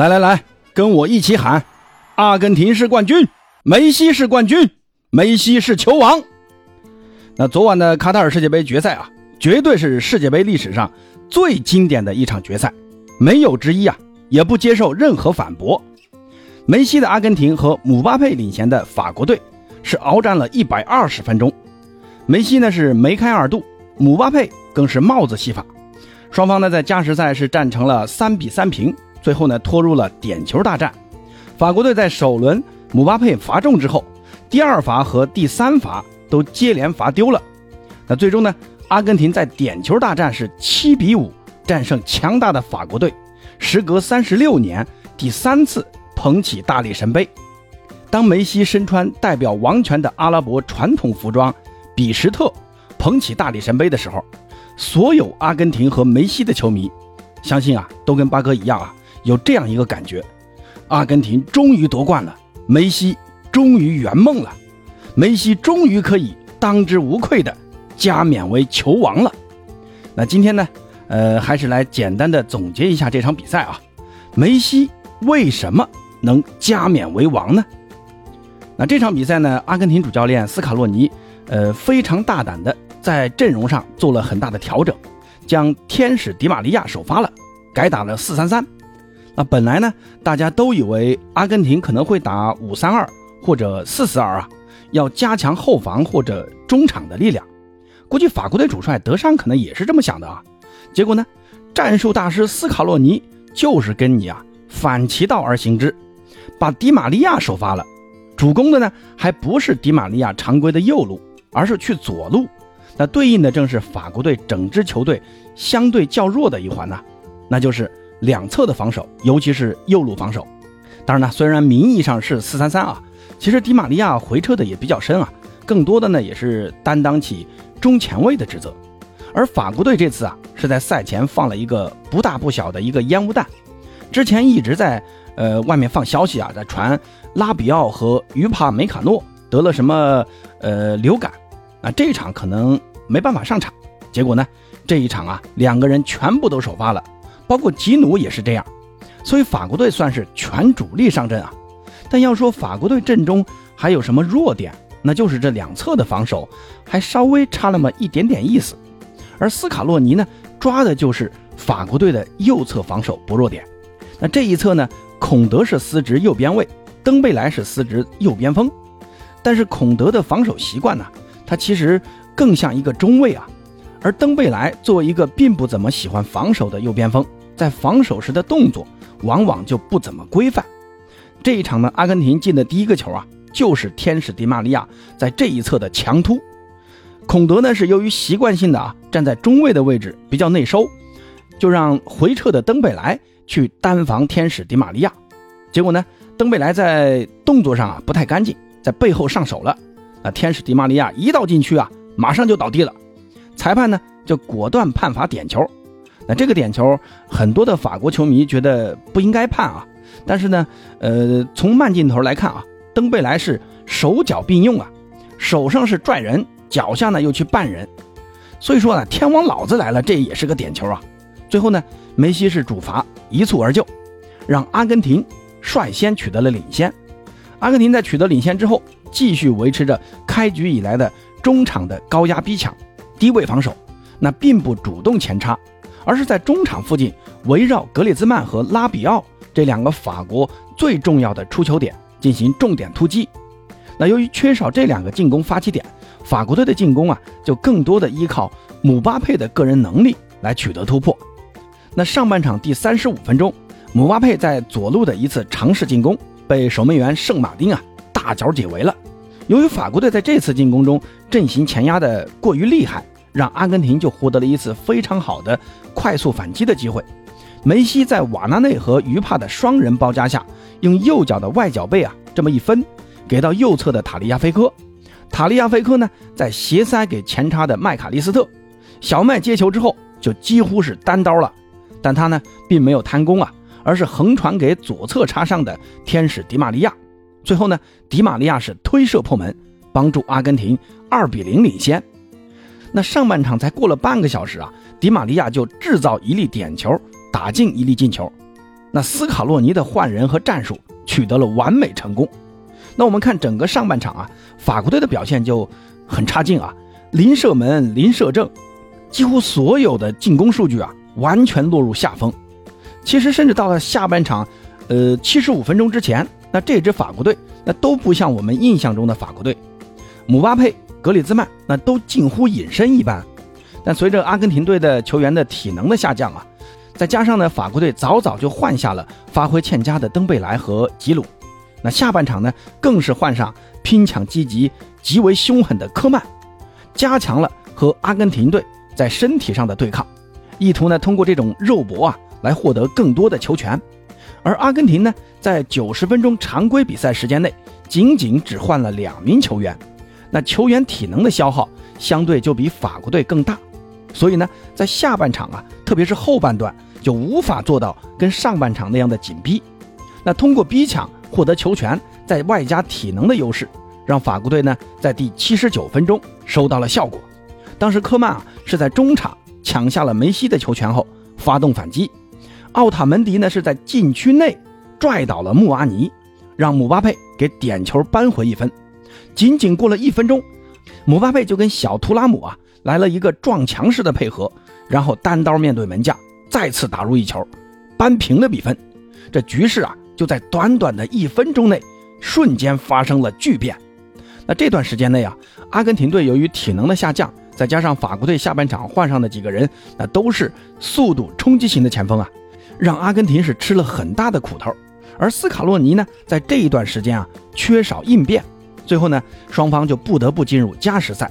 来来来，跟我一起喊：阿根廷是冠军，梅西是冠军，梅西是球王。那昨晚的卡塔尔世界杯决赛啊，绝对是世界杯历史上最经典的一场决赛，没有之一啊，也不接受任何反驳。梅西的阿根廷和姆巴佩领衔的法国队是鏖战了一百二十分钟，梅西呢是梅开二度，姆巴佩更是帽子戏法，双方呢在加时赛是战成了三比三平。最后呢，拖入了点球大战。法国队在首轮姆巴佩罚中之后，第二罚和第三罚都接连罚丢了。那最终呢，阿根廷在点球大战是七比五战胜强大的法国队，时隔三十六年第三次捧起大力神杯。当梅西身穿代表王权的阿拉伯传统服装比什特捧起大力神杯的时候，所有阿根廷和梅西的球迷，相信啊，都跟八哥一样啊。有这样一个感觉，阿根廷终于夺冠了，梅西终于圆梦了，梅西终于可以当之无愧的加冕为球王了。那今天呢，呃，还是来简单的总结一下这场比赛啊。梅西为什么能加冕为王呢？那这场比赛呢，阿根廷主教练斯卡洛尼，呃，非常大胆的在阵容上做了很大的调整，将天使迪玛利亚首发了，改打了四三三。那本来呢，大家都以为阿根廷可能会打五三二或者四四二啊，要加强后防或者中场的力量。估计法国队主帅德尚可能也是这么想的啊。结果呢，战术大师斯卡洛尼就是跟你啊反其道而行之，把迪玛利亚首发了，主攻的呢还不是迪玛利亚常规的右路，而是去左路。那对应的正是法国队整支球队相对较弱的一环呢，那就是。两侧的防守，尤其是右路防守。当然呢，虽然名义上是四三三啊，其实迪玛利亚回撤的也比较深啊，更多的呢也是担当起中前卫的职责。而法国队这次啊，是在赛前放了一个不大不小的一个烟雾弹，之前一直在呃外面放消息啊，在传拉比奥和于帕梅卡诺得了什么呃流感，啊这一场可能没办法上场。结果呢，这一场啊，两个人全部都首发了。包括吉努也是这样，所以法国队算是全主力上阵啊。但要说法国队阵中还有什么弱点，那就是这两侧的防守还稍微差那么一点点意思。而斯卡洛尼呢，抓的就是法国队的右侧防守不弱点。那这一侧呢，孔德是司职右边卫，登贝莱是司职右边锋。但是孔德的防守习惯呢，他其实更像一个中卫啊。而登贝莱作为一个并不怎么喜欢防守的右边锋。在防守时的动作往往就不怎么规范。这一场呢，阿根廷进的第一个球啊，就是天使迪玛利亚在这一侧的强突。孔德呢是由于习惯性的啊站在中卫的位置比较内收，就让回撤的登贝莱去单防天使迪玛利亚。结果呢，登贝莱在动作上啊不太干净，在背后上手了。那天使迪玛利亚一到禁区啊，马上就倒地了。裁判呢就果断判罚点球。那这个点球，很多的法国球迷觉得不应该判啊，但是呢，呃，从慢镜头来看啊，登贝莱是手脚并用啊，手上是拽人，脚下呢又去绊人，所以说呢，天王老子来了，这也是个点球啊。最后呢，梅西是主罚一蹴而就，让阿根廷率先取得了领先。阿根廷在取得领先之后，继续维持着开局以来的中场的高压逼抢、低位防守，那并不主动前插。而是在中场附近围绕格里兹曼和拉比奥这两个法国最重要的出球点进行重点突击。那由于缺少这两个进攻发起点，法国队的进攻啊就更多的依靠姆巴佩的个人能力来取得突破。那上半场第三十五分钟，姆巴佩在左路的一次尝试进攻被守门员圣马丁啊大脚解围了。由于法国队在这次进攻中阵型前压的过于厉害。让阿根廷就获得了一次非常好的快速反击的机会。梅西在瓦纳内和于帕的双人包夹下，用右脚的外脚背啊这么一分，给到右侧的塔利亚菲科。塔利亚菲科呢，在斜塞给前插的麦卡利斯特。小麦接球之后就几乎是单刀了，但他呢并没有贪功啊，而是横传给左侧插上的天使迪玛利亚。最后呢，迪玛利亚是推射破门，帮助阿根廷二比零领先。那上半场才过了半个小时啊，迪玛利亚就制造一粒点球，打进一粒进球。那斯卡洛尼的换人和战术取得了完美成功。那我们看整个上半场啊，法国队的表现就很差劲啊，零射门、零射正，几乎所有的进攻数据啊，完全落入下风。其实甚至到了下半场，呃，七十五分钟之前，那这支法国队那都不像我们印象中的法国队，姆巴佩、格里兹曼那都近乎隐身一般。但随着阿根廷队的球员的体能的下降啊，再加上呢，法国队早早就换下了发挥欠佳的登贝莱和吉鲁，那下半场呢，更是换上拼抢积极、极为凶狠的科曼，加强了和阿根廷队在身体上的对抗，意图呢通过这种肉搏啊来获得更多的球权。而阿根廷呢，在九十分钟常规比赛时间内，仅仅只换了两名球员，那球员体能的消耗相对就比法国队更大。所以呢，在下半场啊，特别是后半段，就无法做到跟上半场那样的紧逼。那通过逼抢获得球权，再外加体能的优势，让法国队呢在第七十九分钟收到了效果。当时科曼啊是在中场抢下了梅西的球权后发动反击，奥塔门迪呢是在禁区内拽倒了穆阿尼，让姆巴佩给点球扳回一分。仅仅过了一分钟，姆巴佩就跟小图拉姆啊。来了一个撞墙式的配合，然后单刀面对门将，再次打入一球，扳平了比分。这局势啊，就在短短的一分钟内，瞬间发生了巨变。那这段时间内啊，阿根廷队由于体能的下降，再加上法国队下半场换上的几个人，那都是速度冲击型的前锋啊，让阿根廷是吃了很大的苦头。而斯卡洛尼呢，在这一段时间啊，缺少应变，最后呢，双方就不得不进入加时赛。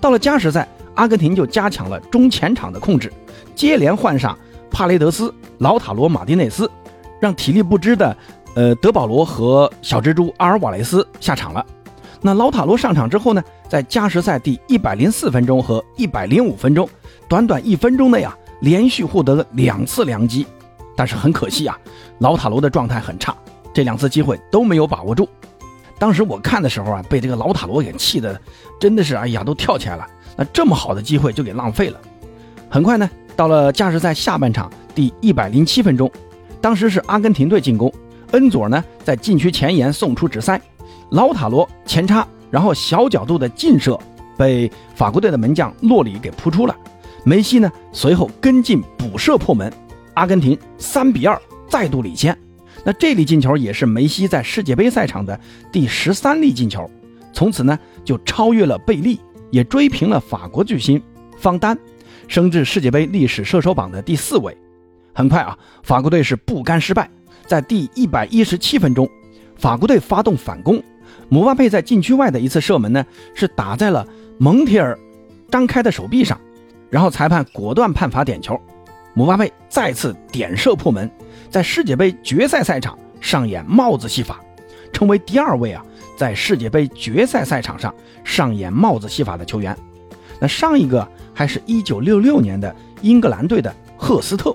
到了加时赛。阿根廷就加强了中前场的控制，接连换上帕雷德斯、老塔罗、马丁内斯，让体力不支的呃德保罗和小蜘蛛阿尔瓦雷斯下场了。那老塔罗上场之后呢，在加时赛第一百零四分钟和一百零五分钟，短短一分钟内啊，连续获得了两次良机。但是很可惜啊，老塔罗的状态很差，这两次机会都没有把握住。当时我看的时候啊，被这个老塔罗给气的，真的是哎呀，都跳起来了。那这么好的机会就给浪费了。很快呢，到了加时赛下半场第一百零七分钟，当时是阿根廷队进攻，恩佐呢在禁区前沿送出直塞，老塔罗前插，然后小角度的劲射被法国队的门将洛里给扑出了。梅西呢随后跟进补射破门，阿根廷三比二再度领先。那这粒进球也是梅西在世界杯赛场的第十三粒进球，从此呢就超越了贝利。也追平了法国巨星方丹，升至世界杯历史射手榜的第四位。很快啊，法国队是不甘失败，在第一百一十七分钟，法国队发动反攻，姆巴佩在禁区外的一次射门呢，是打在了蒙铁尔张开的手臂上，然后裁判果断判罚点球，姆巴佩再次点射破门，在世界杯决赛赛场上演帽子戏法，成为第二位啊。在世界杯决赛赛场上上演帽子戏法的球员，那上一个还是一九六六年的英格兰队的赫斯特，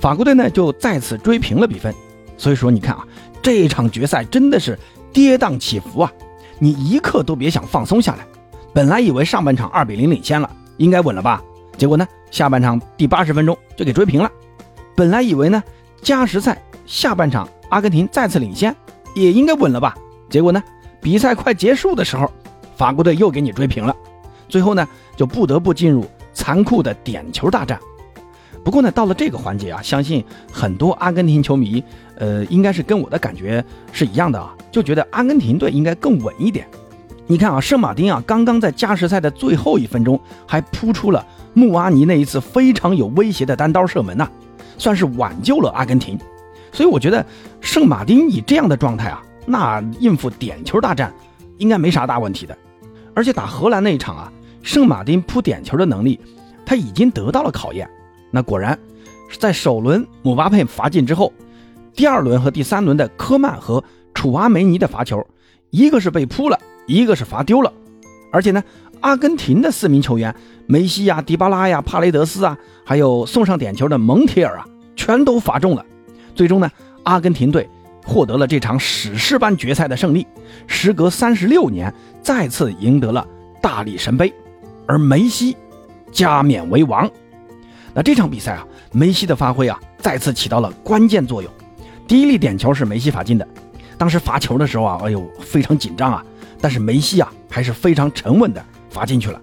法国队呢就再次追平了比分。所以说你看啊，这一场决赛真的是跌宕起伏啊，你一刻都别想放松下来。本来以为上半场二比零领先了，应该稳了吧？结果呢，下半场第八十分钟就给追平了。本来以为呢，加时赛下半场阿根廷再次领先，也应该稳了吧？结果呢？比赛快结束的时候，法国队又给你追平了，最后呢就不得不进入残酷的点球大战。不过呢，到了这个环节啊，相信很多阿根廷球迷，呃，应该是跟我的感觉是一样的啊，就觉得阿根廷队应该更稳一点。你看啊，圣马丁啊，刚刚在加时赛的最后一分钟还扑出了穆阿尼那一次非常有威胁的单刀射门呐，算是挽救了阿根廷。所以我觉得圣马丁以这样的状态啊。那应付点球大战，应该没啥大问题的。而且打荷兰那一场啊，圣马丁扑点球的能力，他已经得到了考验。那果然，在首轮姆巴佩罚进之后，第二轮和第三轮的科曼和楚阿梅尼的罚球，一个是被扑了，一个是罚丢了。而且呢，阿根廷的四名球员梅西呀、迪巴拉呀、帕雷德斯啊，还有送上点球的蒙铁尔啊，全都罚中了。最终呢，阿根廷队。获得了这场史诗般决赛的胜利，时隔三十六年再次赢得了大力神杯，而梅西加冕为王。那这场比赛啊，梅西的发挥啊，再次起到了关键作用。第一粒点球是梅西罚进的，当时罚球的时候啊，哎呦，非常紧张啊，但是梅西啊，还是非常沉稳的罚进去了。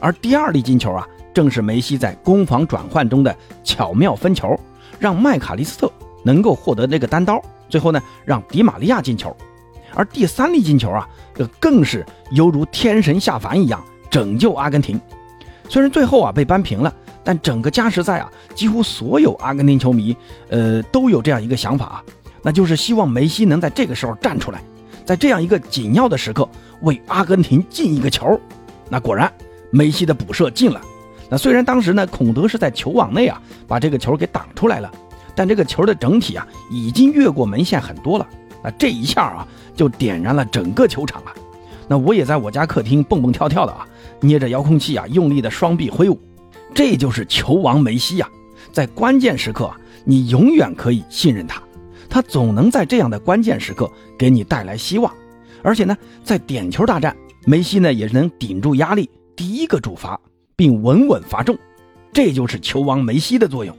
而第二粒进球啊，正是梅西在攻防转换中的巧妙分球，让麦卡利斯特能够获得这个单刀，最后呢，让迪玛利亚进球。而第三粒进球啊，这更是犹如天神下凡一样拯救阿根廷。虽然最后啊被扳平了，但整个加时赛啊，几乎所有阿根廷球迷，呃，都有这样一个想法啊，那就是希望梅西能在这个时候站出来，在这样一个紧要的时刻为阿根廷进一个球。那果然，梅西的补射进了。那虽然当时呢，孔德是在球网内啊把这个球给挡出来了，但这个球的整体啊已经越过门线很多了。那这一下啊，就点燃了整个球场啊！那我也在我家客厅蹦蹦跳跳的啊，捏着遥控器啊，用力的双臂挥舞。这就是球王梅西呀！在关键时刻啊，你永远可以信任他，他总能在这样的关键时刻给你带来希望。而且呢，在点球大战，梅西呢也是能顶住压力，第一个主罚，并稳稳罚中。这就是球王梅西的作用。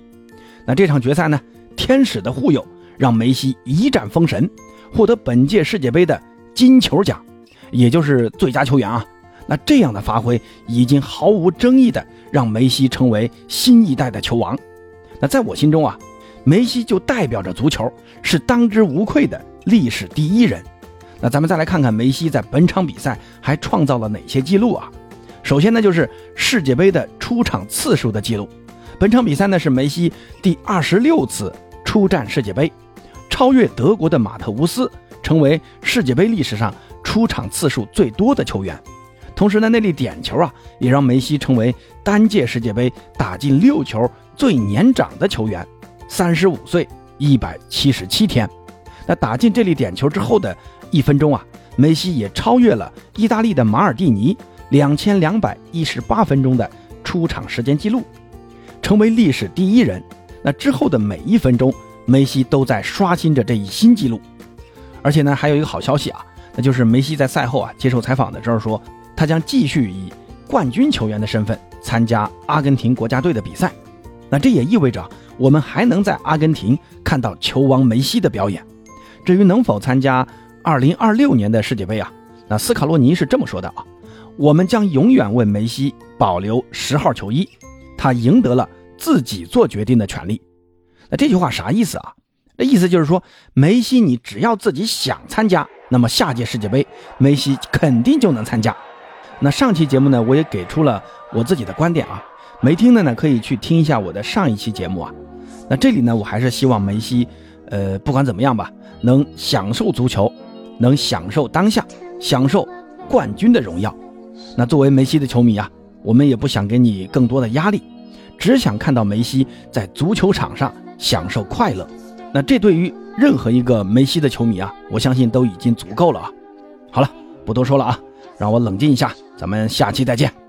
那这场决赛呢，天使的护佑让梅西一战封神。获得本届世界杯的金球奖，也就是最佳球员啊。那这样的发挥已经毫无争议的让梅西成为新一代的球王。那在我心中啊，梅西就代表着足球，是当之无愧的历史第一人。那咱们再来看看梅西在本场比赛还创造了哪些记录啊？首先呢，就是世界杯的出场次数的记录。本场比赛呢是梅西第二十六次出战世界杯。超越德国的马特乌斯，成为世界杯历史上出场次数最多的球员。同时呢，那粒点球啊，也让梅西成为单届世界杯打进六球最年长的球员，三十五岁一百七十七天。那打进这粒点球之后的一分钟啊，梅西也超越了意大利的马尔蒂尼两千两百一十八分钟的出场时间记录，成为历史第一人。那之后的每一分钟。梅西都在刷新着这一新纪录，而且呢，还有一个好消息啊，那就是梅西在赛后啊接受采访的时候说，他将继续以冠军球员的身份参加阿根廷国家队的比赛。那这也意味着我们还能在阿根廷看到球王梅西的表演。至于能否参加2026年的世界杯啊，那斯卡洛尼是这么说的啊，我们将永远为梅西保留十号球衣，他赢得了自己做决定的权利。那这句话啥意思啊？那意思就是说，梅西你只要自己想参加，那么下届世界杯梅西肯定就能参加。那上期节目呢，我也给出了我自己的观点啊，没听的呢可以去听一下我的上一期节目啊。那这里呢，我还是希望梅西，呃，不管怎么样吧，能享受足球，能享受当下，享受冠军的荣耀。那作为梅西的球迷啊，我们也不想给你更多的压力，只想看到梅西在足球场上。享受快乐，那这对于任何一个梅西的球迷啊，我相信都已经足够了啊。好了，不多说了啊，让我冷静一下，咱们下期再见。